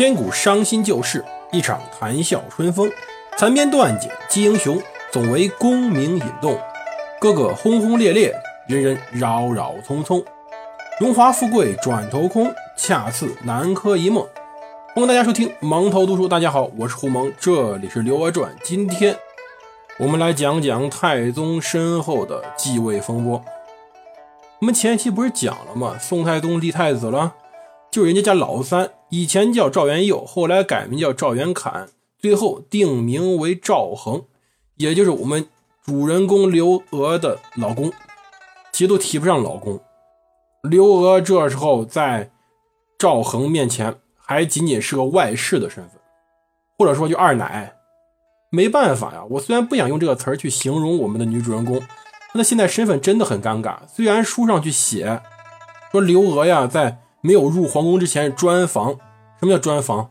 千古伤心旧事，一场谈笑春风。残篇断简击英雄，总为功名引动。个个轰轰烈烈，人人扰扰匆匆。荣华富贵转头空，恰似南柯一梦。欢迎大家收听蒙头读书。大家好，我是胡蒙，这里是《刘娥传》。今天我们来讲讲太宗身后的继位风波。我们前期不是讲了吗？宋太宗立太子了，就人家家老三，以前叫赵元佑，后来改名叫赵元侃，最后定名为赵恒，也就是我们主人公刘娥的老公，提都提不上老公。刘娥这时候在赵恒面前还仅仅是个外室的身份，或者说就二奶。没办法呀，我虽然不想用这个词儿去形容我们的女主人公。那现在身份真的很尴尬。虽然书上去写说刘娥呀，在没有入皇宫之前专房。什么叫专房？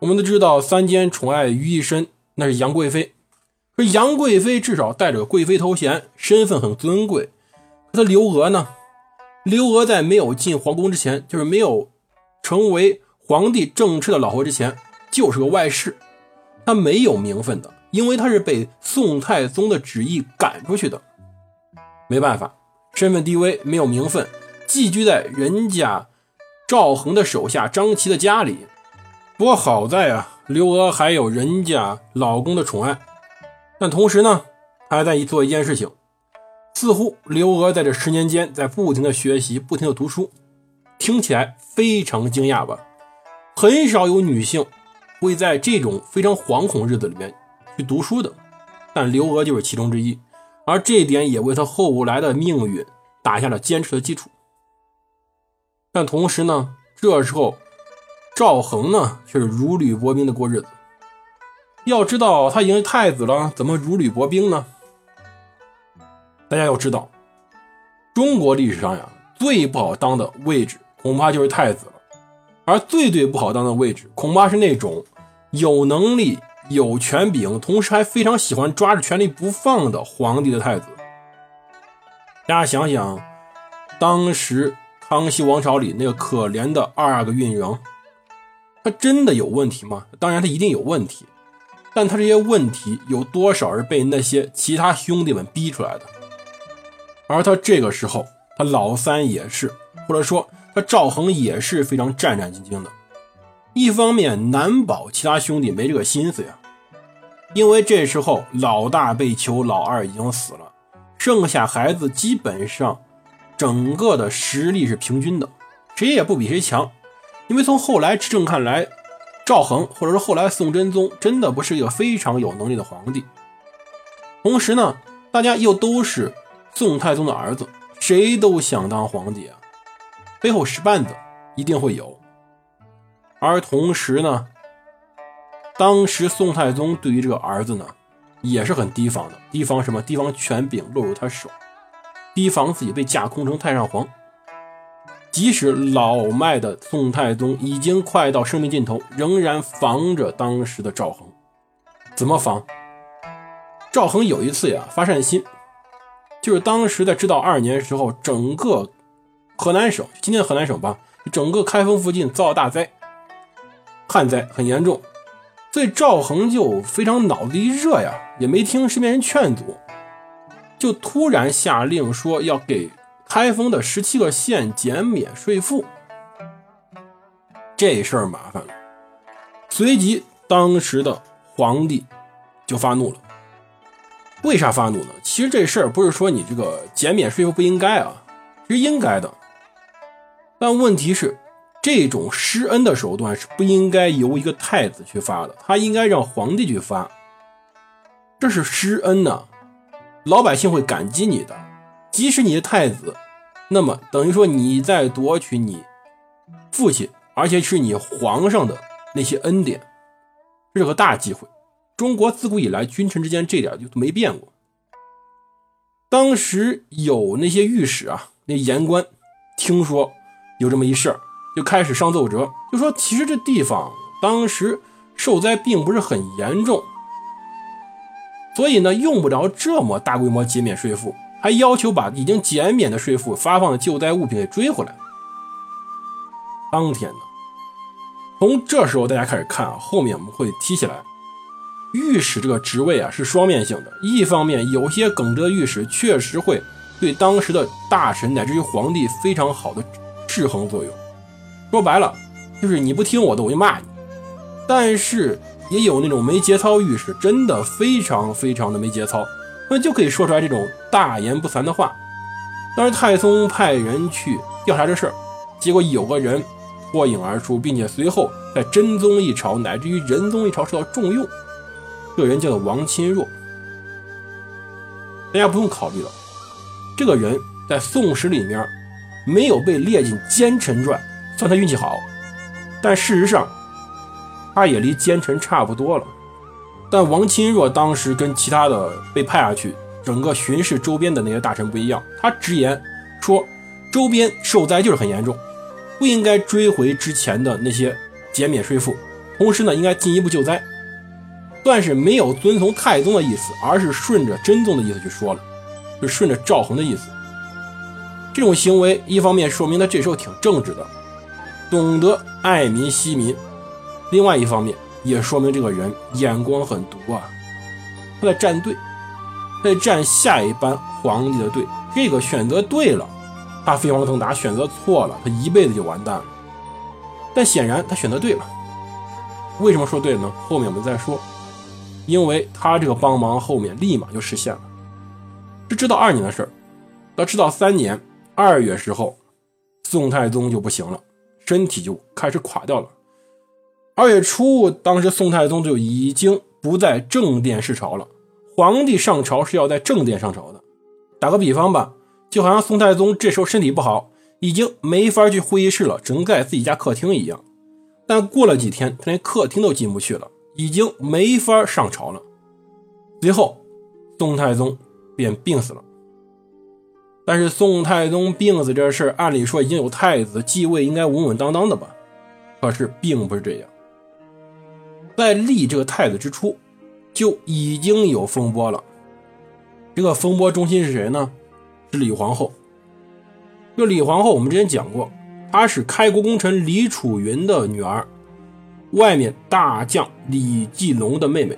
我们都知道三监宠爱于一身，那是杨贵妃。说杨贵妃至少带着贵妃头衔，身份很尊贵。可她刘娥呢？刘娥在没有进皇宫之前，就是没有成为皇帝正式的老婆之前，就是个外室。她没有名分的，因为她是被宋太宗的旨意赶出去的。没办法，身份低微，没有名分，寄居在人家赵恒的手下张琪的家里。不过好在啊，刘娥还有人家老公的宠爱。但同时呢，她还在做一件事情，似乎刘娥在这十年间在不停的学习，不停的读书。听起来非常惊讶吧？很少有女性会在这种非常惶恐日子里面去读书的，但刘娥就是其中之一。而这一点也为她后来的命运打下了坚实的基础。但同时呢，这时候赵恒呢却是如履薄冰的过日子。要知道他已经是太子了，怎么如履薄冰呢？大家要知道，中国历史上呀最不好当的位置恐怕就是太子了，而最最不好当的位置恐怕是那种有能力。有权柄，同时还非常喜欢抓着权力不放的皇帝的太子。大家想想，当时康熙王朝里那个可怜的二个运营，他真的有问题吗？当然他一定有问题，但他这些问题有多少是被那些其他兄弟们逼出来的？而他这个时候，他老三也是，或者说他赵恒也是非常战战兢兢的。一方面难保其他兄弟没这个心思呀，因为这时候老大被囚，老二已经死了，剩下孩子基本上整个的实力是平均的，谁也不比谁强。因为从后来执政看来，赵恒或者说后来宋真宗真的不是一个非常有能力的皇帝。同时呢，大家又都是宋太宗的儿子，谁都想当皇帝啊，背后使绊子一定会有。而同时呢，当时宋太宗对于这个儿子呢，也是很提防的，提防什么？提防权柄落入他手，提防自己被架空成太上皇。即使老迈的宋太宗已经快到生命尽头，仍然防着当时的赵恒。怎么防？赵恒有一次呀发善心，就是当时在知道二年时候，整个河南省，今天河南省吧，整个开封附近遭大灾。旱灾很严重，所以赵恒就非常脑子一热呀，也没听身边人劝阻，就突然下令说要给开封的十七个县减免税赋。这事儿麻烦了，随即当时的皇帝就发怒了。为啥发怒呢？其实这事儿不是说你这个减免税赋不应该啊，是应该的，但问题是。这种施恩的手段是不应该由一个太子去发的，他应该让皇帝去发。这是施恩呢，老百姓会感激你的。即使你是太子，那么等于说你在夺取你父亲，而且是你皇上的那些恩典，这是个大机会。中国自古以来君臣之间这点就没变过。当时有那些御史啊，那言官听说有这么一事儿。就开始上奏折，就说其实这地方当时受灾并不是很严重，所以呢用不着这么大规模减免税赋，还要求把已经减免的税赋发放的救灾物品给追回来。当天呢，从这时候大家开始看啊，后面我们会提起来，御史这个职位啊是双面性的。一方面，有些耿直的御史确实会对当时的大臣乃至于皇帝非常好的制衡作用。说白了，就是你不听我的，我就骂你。但是也有那种没节操御史，真的非常非常的没节操，那就可以说出来这种大言不惭的话。当时太宗派人去调查这事儿，结果有个人。脱颖而出，并且随后在真宗一朝乃至于仁宗一朝受到重用。这个人叫做王钦若，大家不用考虑了。这个人在《宋史》里面没有被列进奸臣传，算他运气好。但事实上，他也离奸臣差不多了。但王钦若当时跟其他的被派下去整个巡视周边的那些大臣不一样，他直言说，周边受灾就是很严重。不应该追回之前的那些减免税赋，同时呢，应该进一步救灾，算是没有遵从太宗的意思，而是顺着真宗的意思去说了，就顺着赵恒的意思。这种行为一方面说明他这时候挺正直的，懂得爱民惜民；另外一方面也说明这个人眼光很毒啊，他在站队，他在站下一班皇帝的队，这个选择对了。他飞黄腾达选择错了，他一辈子就完蛋了。但显然他选择对了。为什么说对了呢？后面我们再说。因为他这个帮忙后面立马就实现了。是知道二年的事儿，到知道三年二月时候，宋太宗就不行了，身体就开始垮掉了。二月初，当时宋太宗就已经不在正殿视朝了。皇帝上朝是要在正殿上朝的。打个比方吧。就好像宋太宗这时候身体不好，已经没法去会议室了，只能在自己家客厅一样。但过了几天，他连客厅都进不去了，已经没法上朝了。随后，宋太宗便病死了。但是宋太宗病死这事按理说已经有太子继位，应该稳稳当当的吧？可是并不是这样。在立这个太子之初，就已经有风波了。这个风波中心是谁呢？是李皇后。这李皇后，我们之前讲过，她是开国功臣李楚云的女儿，外面大将李继龙的妹妹。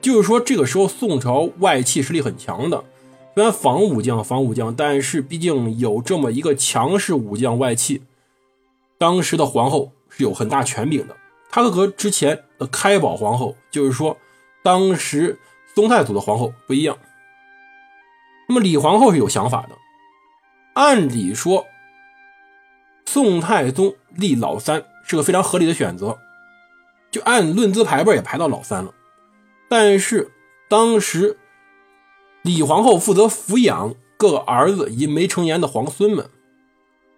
就是说，这个时候宋朝外戚实力很强的，虽然防武将防武将，但是毕竟有这么一个强势武将外戚。当时的皇后是有很大权柄的，她和之前的开宝皇后，就是说当时宋太祖的皇后不一样。那么李皇后是有想法的，按理说，宋太宗立老三是个非常合理的选择，就按论资排辈也排到老三了。但是当时李皇后负责抚养各个儿子以及没成年的皇孙们，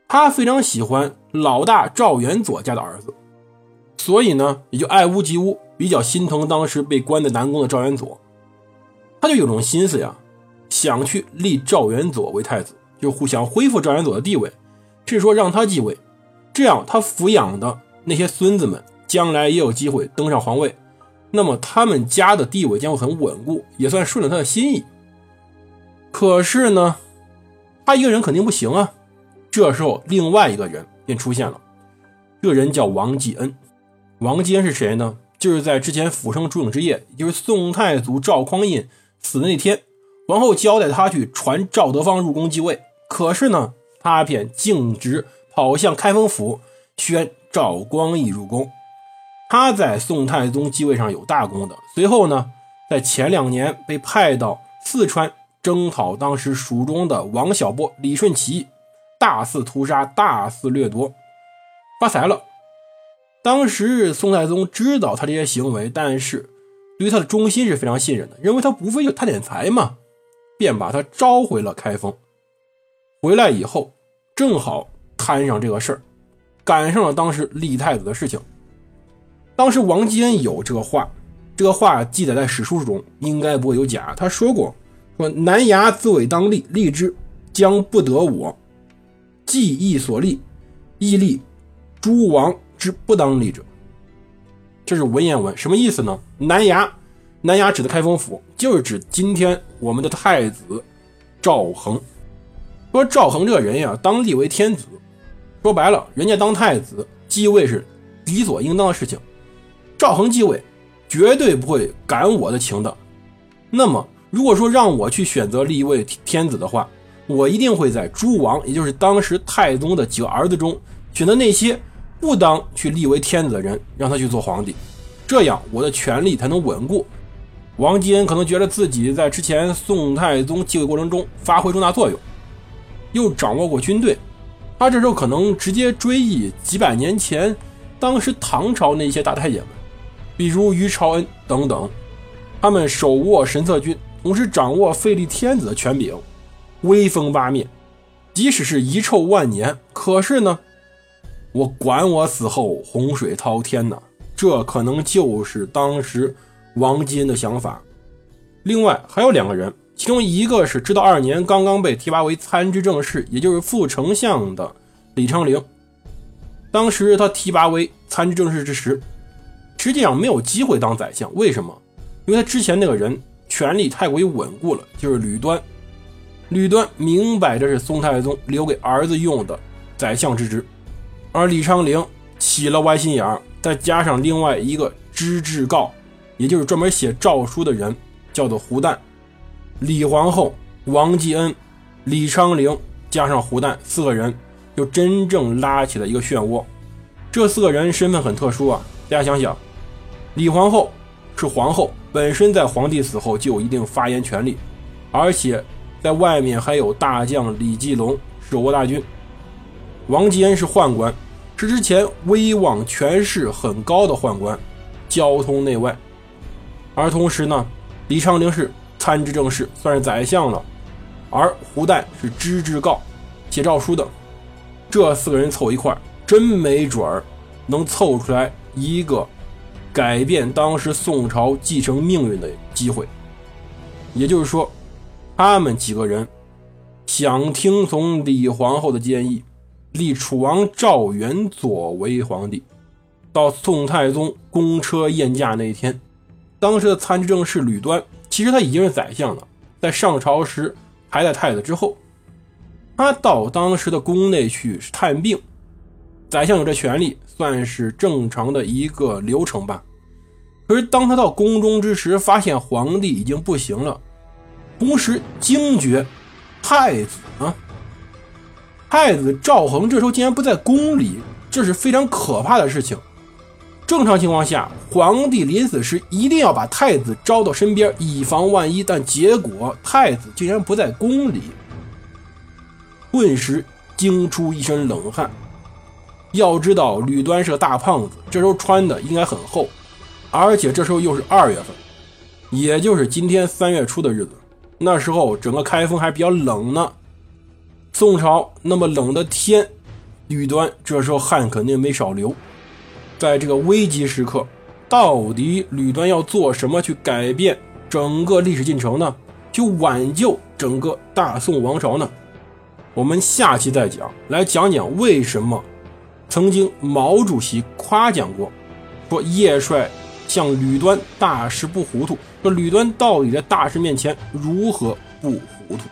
她非常喜欢老大赵元佐家的儿子，所以呢也就爱屋及乌，比较心疼当时被关在南宫的赵元佐，他就有种心思呀。想去立赵元佐为太子，就互相恢复赵元佐的地位，是说让他继位，这样他抚养的那些孙子们将来也有机会登上皇位，那么他们家的地位将会很稳固，也算顺了他的心意。可是呢，他一个人肯定不行啊。这时候，另外一个人便出现了，这个人叫王继恩。王坚是谁呢？就是在之前辅生烛影之夜，也就是宋太祖赵匡胤死的那天。王后交代他去传赵德芳入宫继位，可是呢，他便径直跑向开封府宣赵光义入宫。他在宋太宗继位上有大功的。随后呢，在前两年被派到四川征讨当时蜀中的王小波、李顺起义，大肆屠杀，大肆掠夺，发财了。当时宋太宗知道他这些行为，但是对于他的忠心是非常信任的，认为他无非就贪点财嘛。便把他召回了开封。回来以后，正好摊上这个事儿，赶上了当时立太子的事情。当时王基恩有这个话，这个话记载在史书中，应该不会有假。他说过：“说南衙自为当立，立之将不得我；既义所立，亦立诸王之不当立者。”这是文言文，什么意思呢？南衙。南衙指的开封府，就是指今天我们的太子赵恒。说赵恒这个人呀，当立为天子，说白了，人家当太子继位是理所应当的事情。赵恒继位，绝对不会感我的情的。那么，如果说让我去选择立一位天子的话，我一定会在诸王，也就是当时太宗的几个儿子中，选择那些不当去立为天子的人，让他去做皇帝，这样我的权力才能稳固。王基恩可能觉得自己在之前宋太宗继位过程中发挥重大作用，又掌握过军队，他这时候可能直接追忆几百年前当时唐朝那些大太监们，比如于朝恩等等，他们手握神策军，同时掌握废立天子的权柄，威风八面，即使是遗臭万年，可是呢，我管我死后洪水滔天呢，这可能就是当时。王基恩的想法，另外还有两个人，其中一个是知道二年刚刚被提拔为参知政事，也就是副丞相的李昌龄。当时他提拔为参知政事之时，实际上没有机会当宰相。为什么？因为他之前那个人权力太过于稳固了，就是吕端。吕端明摆着是宋太宗留给儿子用的宰相之职，而李昌龄起了歪心眼儿，再加上另外一个知制诰。也就是专门写诏书的人，叫做胡旦、李皇后、王继恩、李昌龄加上胡旦四个人，就真正拉起了一个漩涡。这四个人身份很特殊啊，大家想想，李皇后是皇后，本身在皇帝死后就有一定发言权利，而且在外面还有大将李继龙手握大军。王继恩是宦官，是之前威望权势很高的宦官，交通内外。而同时呢，李昌龄是参知政事，算是宰相了；而胡旦是知制诰，写诏书的。这四个人凑一块真没准儿能凑出来一个改变当时宋朝继承命运的机会。也就是说，他们几个人想听从李皇后的建议，立楚王赵元佐为皇帝，到宋太宗公车宴驾那一天。当时的参知政事吕端，其实他已经是宰相了，在上朝时排在太子之后。他到当时的宫内去探病，宰相有这权利，算是正常的一个流程吧。可是当他到宫中之时，发现皇帝已经不行了，同时惊觉太子呢，太子赵恒这时候竟然不在宫里，这是非常可怕的事情。正常情况下，皇帝临死时一定要把太子招到身边，以防万一。但结果太子竟然不在宫里，顿时惊出一身冷汗。要知道，吕端是个大胖子，这时候穿的应该很厚，而且这时候又是二月份，也就是今天三月初的日子。那时候整个开封还比较冷呢。宋朝那么冷的天，吕端这时候汗肯定没少流。在这个危急时刻，到底吕端要做什么去改变整个历史进程呢？去挽救整个大宋王朝呢？我们下期再讲，来讲讲为什么曾经毛主席夸奖过，说叶帅像吕端大事不糊涂。说吕端到底在大事面前如何不糊涂？